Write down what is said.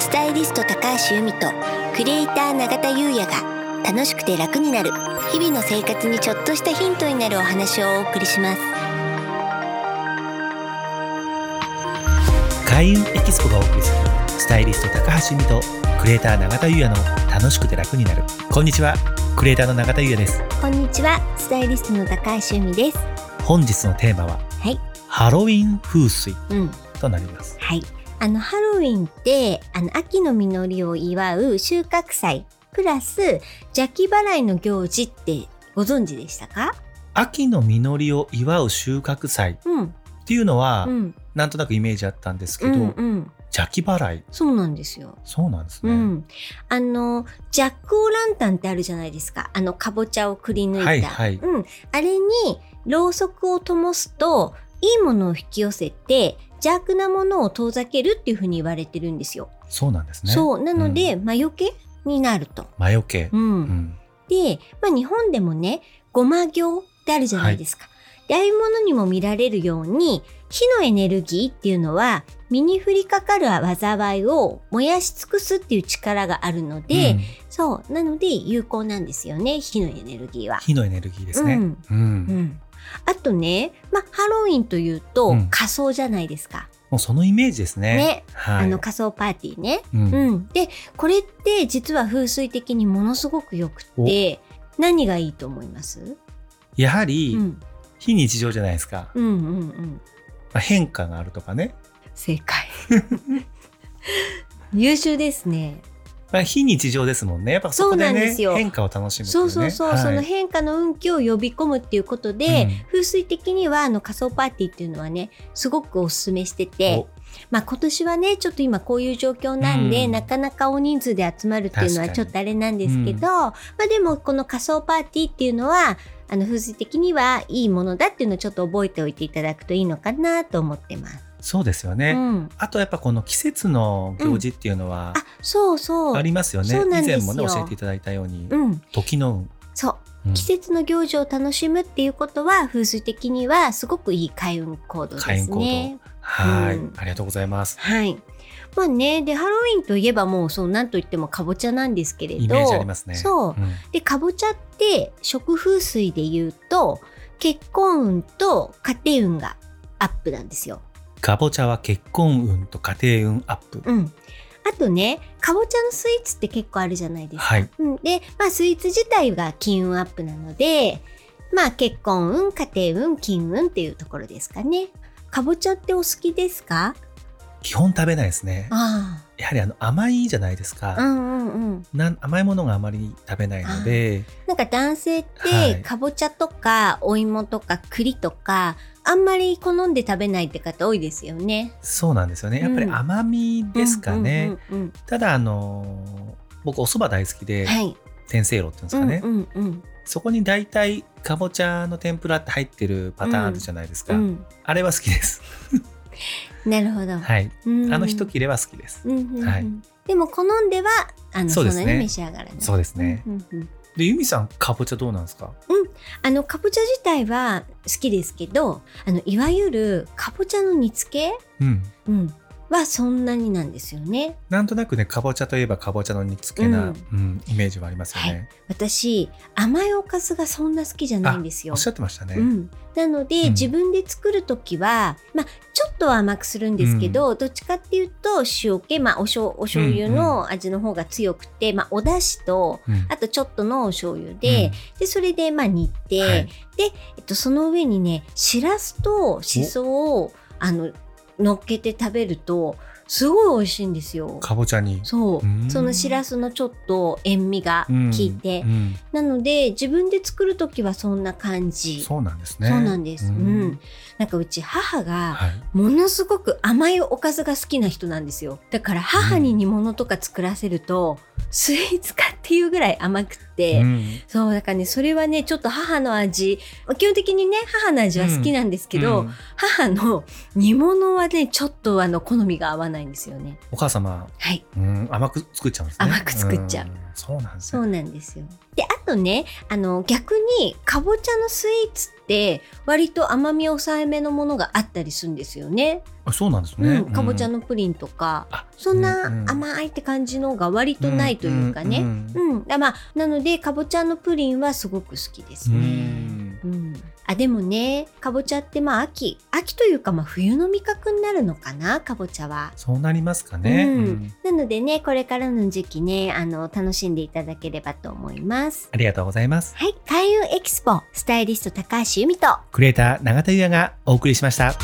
スタイリスト高橋由美とクリエイター永田優也が楽しくて楽になる日々の生活にちょっとしたヒントになるお話をお送りします。開運エキスポがお送りするスタイリスト高橋由美とクリエイター永田優也の楽しくて楽になる。こんにちは。クリエイターの永田優也です。こんにちは。スタイリストの高橋由美です。本日のテーマははい。ハロウィン風水うん。となります。はいあのハロウィンってあの秋の実りを祝う収穫祭プラス邪気払いの行事ってご存知でしたか？秋の実りを祝う収穫祭うん。っていうのは、うん。なんとなくイメージあったんですけど、うんうん。邪気払い。そうなんですよ。そうなんですね、うん、あのジャック・オ・ランタンってあるじゃないですか。あのかぼちゃをくり抜いた、はいはい。うん、あれにろうそくを灯すといいものを引き寄せて邪悪なものを遠ざけるっていうふうに言われてるんですよ。そうなんですね。そう。なので、魔除けになると。魔除け、うん。うん。で、まあ、日本でもねごま行ってあるじゃないですか。でああいうものにも見られるように火のエネルギーっていうのは身に降りかかる災いを燃やし尽くすっていう力があるので、うん。そう。なので有効なんですよね火のエネルギーは。火のエネルギーですね、うん。うん。うん、あとね、まあ、ハロウィンというと、うん。仮装じゃないですか。もうそのイメージですね。ね、はい、あの仮装パーティーね。うん。うん、でこれって実は風水的にものすごくよくって何がいいと思います、やはり、うん、非日常じゃないですか、うんうんうん。まあ、変化があるとかね、正解。優秀ですね。まあ、非日常ですもんね。やっぱそこでねなんですよ。変化を楽しむっていそうそうそう、はい。その変化の運気を呼び込むっていうことで、うん。風水的にはあの仮想パーティーっていうのはねすごくおすすめしてて、まあ、今年はねちょっと今こういう状況なんで、うん。なかなか大人数で集まるっていうのはちょっとあれなんですけど、まあ、でもこの仮想パーティーっていうのはあの風水的にはいいものだっていうのをちょっと覚えておいていただくといいのかなと思ってます。そうですよね、うん、あとやっぱこの季節の行事っていうのはあそうそう。ありますよね、以前もね教えていただいたように、うん、時の。運、そう。うん。季節の行事を楽しむっていうことは風水的にはすごくいい開運行動ですね。はい、うん。ありがとうございます。はい。まあね、で、ハロウィンといえばもう、そう、なんといってもかぼちゃなんですけれど。イメージありますね。そう。ん。で、かぼちゃって、食風水で言うと、結婚運と家庭運がアップなんですよ。かぼちゃは結婚運と家庭運アップ、うん。あとね、かぼちゃのスイーツって結構あるじゃないですか。はいうん、で、まあ、スイーツ自体が金運アップなので、まあ、結婚運、家庭運、金運っていうところですかね。かぼちゃってお好きですか？基本食べないですねあやはりあの甘いじゃないですか、あ。うんうんうん。なん甘いものがあまり食べないのでなんか男性っはいてかぼちゃとかお芋とか栗とかあんまり好んで食べないって方多いですよね。そうなんですよね。やっぱりうん。甘みですかね、うんうんうんただあの僕お蕎麦大好きで、うんはい。天せいろっていうんですかね、うんうんそこに大体かぼちゃの天ぷらって入ってるパターンあるじゃないですか、うんうん。あれは好きです。なるほど。はい。うんあの一切れは好きです、うんうんうん。はい。でも好んではあのそうそですね。んなに召し上がらない。そうですね、うんうんうんでゆみさんかぼちゃどうなんですか？あのかぼちゃ自体は好きですけどあのいわゆるかぼちゃの煮付け、うん。うん、はそんなになんですよね。なんとなくねかぼちゃといえばかぼちゃの煮付けな、ううんんイメージはありますよね、私甘いおかずがそんな好きじゃないんですよ。おっ。しゃってましたね、うん、なので、うん。自分で作る時は、まあ、ちょっとは甘くするんですけど、どっちかっていうと塩気、まあ、おしょうお醤油の味の方が強くて、まあ、お出汁とうん。あとちょっとのお醤油で,、でそれでまあ煮て、はい。で、えっと、その上にねしらすとしそをあの乗っけて食べるとすごい美味しいんですよ。かぼちゃに。そう。うん。そのしらすのちょっと塩味が効いて、うん。うんなので自分で作る時はそんな感じ。そうなんですね。そうなんです。ううん。ん。なんかうち母がはい。ものすごく甘いおかずが好きな人なんですよ。だから母に煮物とか作らせると、スイーツかっていうぐらい甘くって、うん。そうだからねそれはねちょっと母の味。基本的にね母の味は好きなんですけど、うん。母の煮物はねちょっとあの好みが合わないんですよね。お母様、はい。うん、甘く作っちゃうんですね。甘く作っちゃう。ん。そうなんですね。そうなんですよ。で、あとね、あの、逆に、かぼちゃのスイーツって割と甘み抑えめのものがあったりするんですよね。あそうなんですね。うん、かぼちゃのプリンとか、あそんなうんうん甘いって感じのが割とないというかね。うんうまあなのでかぼちゃのプリンはすごく好きですうね。んうん、あでもねかぼちゃってまあ秋秋というかまあ冬の味覚になるのかなかぼちゃは。そうなりますかね。うんうんなのでねこれからの時期ねあの楽しんでいただければと思います。ありがとうございます。はい開運エキスポスタイリスト高橋由美とクリエイター永田優也がお送りしました。